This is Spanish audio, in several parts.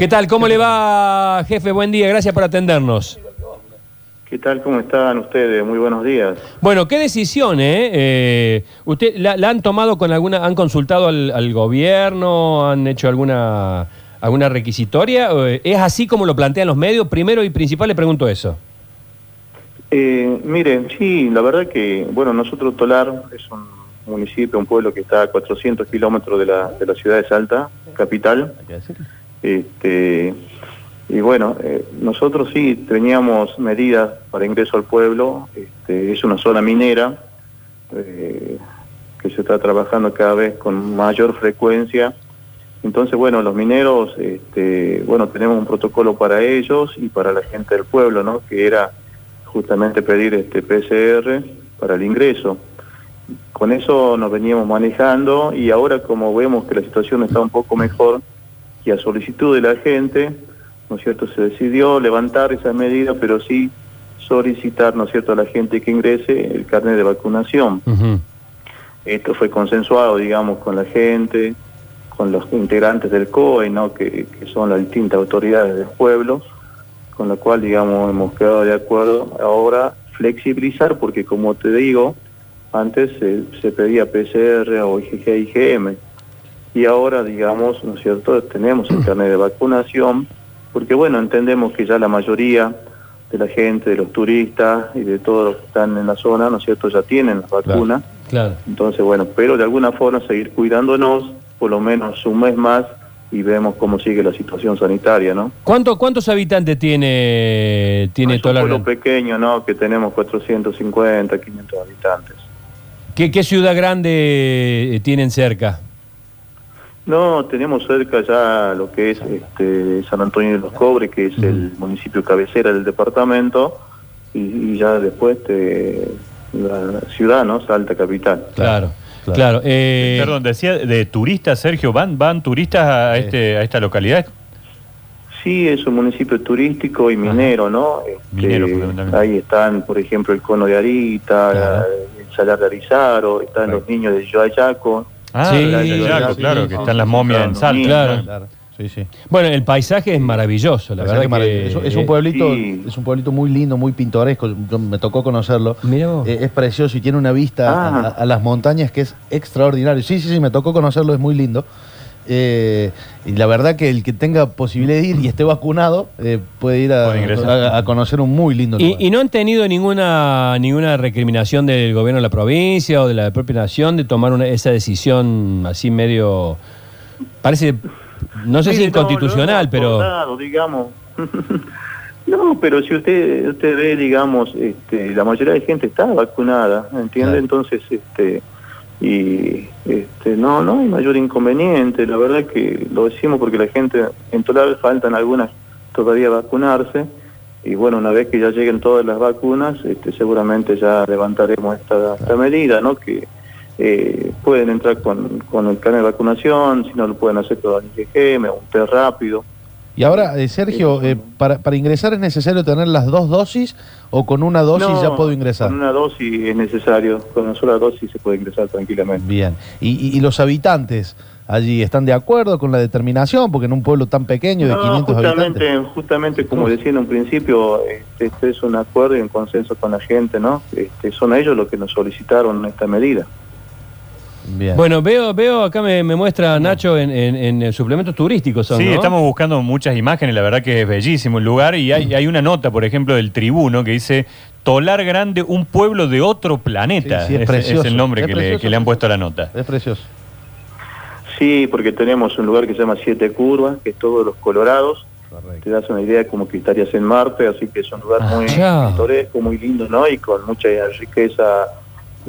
¿Qué tal? ¿Cómo le va, jefe? Buen día, gracias por atendernos. ¿Qué tal? ¿Cómo están ustedes? Muy buenos días. Bueno, ¿qué decisión, eh? Eh, ¿Usted la, la han tomado con alguna, han consultado al, al gobierno, han hecho alguna, alguna requisitoria? ¿O, eh, ¿Es así como lo plantean los medios? Primero y principal le pregunto eso. Eh, miren, sí, la verdad que, bueno, nosotros Tolar es un municipio, un pueblo que está a 400 kilómetros de la, de la ciudad de Salta, capital. Este, y bueno, eh, nosotros sí teníamos medidas para ingreso al pueblo, este, es una zona minera eh, que se está trabajando cada vez con mayor frecuencia. Entonces, bueno, los mineros, este, bueno, tenemos un protocolo para ellos y para la gente del pueblo, ¿no? Que era justamente pedir este PCR para el ingreso. Con eso nos veníamos manejando y ahora como vemos que la situación está un poco mejor, y a solicitud de la gente, ¿no es cierto?, se decidió levantar esa medida, pero sí solicitar, ¿no es cierto?, a la gente que ingrese el carnet de vacunación. Esto fue consensuado, digamos, con la gente, con los integrantes del COE, ¿no?, que, que son las distintas autoridades del pueblo, con lo cual, digamos, hemos quedado de acuerdo ahora flexibilizar, porque como te digo, antes se, se pedía PCR o IgG, IgM, y ahora, digamos, ¿no es cierto?, tenemos el carnet de vacunación, porque bueno, entendemos que ya la mayoría de la gente, de los turistas y de todos los que están en la zona, ¿no es cierto?, ya tienen las vacunas. Claro. Entonces, bueno, pero de alguna forma seguir cuidándonos, por lo menos un mes más, y vemos cómo sigue la situación sanitaria, ¿no? ¿Cuánto, ¿Cuántos habitantes tiene, tiene es un pueblo pequeño, ¿no?, que tenemos 450, 500 habitantes. ¿Qué, ¿Qué ciudad grande eh, tienen cerca? No, tenemos cerca ya lo que es este, San Antonio de los Cobres, que es el municipio cabecera del departamento, y, y ya después este, la ciudad, ¿no? Salta Capital. Claro, claro. eh, Perdón, decía de turistas, Sergio, ¿van, van turistas a, este, a esta localidad? Sí, es un municipio turístico y minero, ¿no? Este, Minero, fundamentalmente. ahí están, por ejemplo, el Cono de Arita, Claro. el Salar de Arizaro, están los niños de Yoayaco. Ah, Sí, la de Yaco, sí, claro, sí, que sí, están sí, las momias claro, en Salta. claro. Claro, sí, sí. Bueno, el paisaje es maravilloso, la verdad. que, es, es un eh, pueblito, sí. es un pueblito muy lindo, muy pintoresco. Yo- me tocó conocerlo. Mirá vos. Eh, es precioso y tiene una vista Ah. a, a- a las montañas que es extraordinario. Sí, sí, sí, me tocó conocerlo, es muy lindo. Eh, y la verdad que el que tenga posibilidad de ir y esté vacunado eh, puede ir a, conocer un muy lindo ¿Y, lugar. y no han tenido ninguna ninguna recriminación del gobierno de la provincia o de la propia nación de tomar una, esa decisión así medio... Parece, no sé si no, inconstitucional, pero... acordado, digamos. no, pero si usted usted ve, digamos, este, la mayoría de gente está vacunada, ¿entiende? Claro. Entonces, este y este no no hay mayor inconveniente, la verdad que lo decimos porque la gente en Tolar faltan algunas todavía vacunarse y bueno, una vez que ya lleguen todas las vacunas, este, seguramente ya levantaremos esta, esta medida, ¿no? Que eh, pueden entrar con, con el carnet de vacunación, si no lo pueden hacer con el IgG, un test rápido. Y ahora, eh, Sergio, eh, para, para ingresar es necesario tener las dos dosis o con una dosis No, ya puedo ingresar? Con una dosis es necesario, con una sola dosis se puede ingresar tranquilamente. Bien. ¿Y, y- y los habitantes allí están de acuerdo con la determinación? Porque en un pueblo tan pequeño de No, 500 justamente, habitantes. justamente como decía en un principio, este, este es un acuerdo y un consenso con la gente, ¿no? Este, son ellos los que nos solicitaron esta medida. Bien. Bueno, veo, veo acá me, me muestra Nacho en, en- en, suplementos turísticos. Son, Sí, ¿no? estamos buscando muchas imágenes, la verdad que es bellísimo el lugar y hay, hay una nota, por ejemplo, del tribuno que dice Tolar Grande, un pueblo de otro planeta. Sí, sí, es precioso, el nombre es que, le, precioso, que le han puesto a la nota. Es precioso. Sí, porque tenemos un lugar que se llama Siete Curvas, que es todos los colorados. Correcto. Te das una idea como que estarías en Marte, así que es un lugar Ah, muy pintoresco, muy lindo, ¿no? Y con mucha riqueza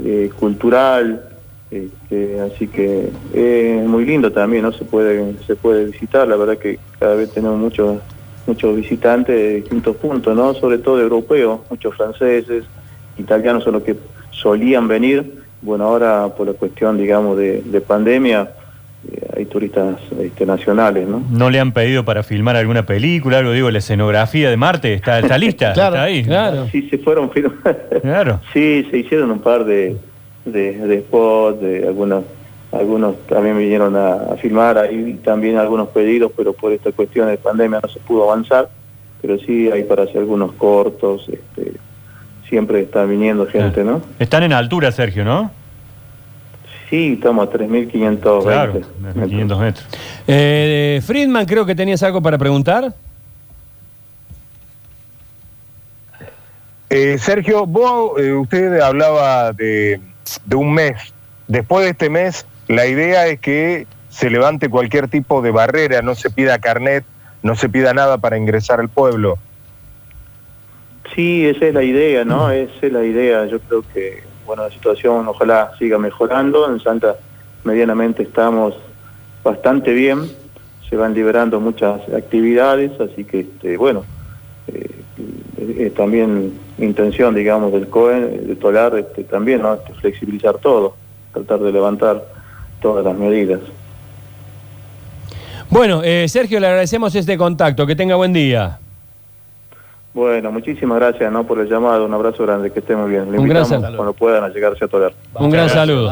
eh, cultural, este, así que es muy lindo también, ¿no? Se puede se puede visitar, la verdad que cada vez tenemos muchos muchos visitantes de distintos puntos, ¿no? Sobre todo europeos, muchos franceses, italianos son los que solían venir. Bueno, ahora por la cuestión, digamos, de, de pandemia, eh, hay turistas este, nacionales, ¿no? ¿No le han pedido para filmar alguna película, algo? Digo, la escenografía de Marte está, está lista, Claro, está ahí. Claro. Sí, se fueron film- Claro. Sí, se hicieron un par de, de, de spots, de algunas algunos también vinieron a, a filmar, ahí también algunos pedidos, pero por esta cuestión de pandemia no se pudo avanzar, pero sí hay para hacer algunos cortos, este, siempre está viniendo gente, ¿no? Están en altura, Sergio, ¿no? Sí, estamos a 3.520 Claro, metros. 500 metros. Eh, Friedman, creo que tenías algo para preguntar. Eh, Sergio, vos, eh, usted hablaba de, de un mes. Después de este mes, la idea es que se levante cualquier tipo de barrera, no se pida carnet, no se pida nada para ingresar al pueblo. Sí, esa es la idea, ¿no? Esa es la idea. Yo creo que, bueno, la situación ojalá siga mejorando. En Santa medianamente estamos bastante bien. Se van liberando muchas actividades, así que, este, bueno, eh, también intención, digamos, del COE, de Tolar, este, también, ¿no? Este, flexibilizar todo, tratar de levantar todas las medidas. Bueno, eh, Sergio, le agradecemos este contacto. Que tenga buen día. Bueno, muchísimas gracias, ¿no? Por el llamado. Un abrazo grande, que estén muy bien. Le Un gran invitamos saludo. cuando puedan a llegarse a Tolar. Un gran gracias. saludo.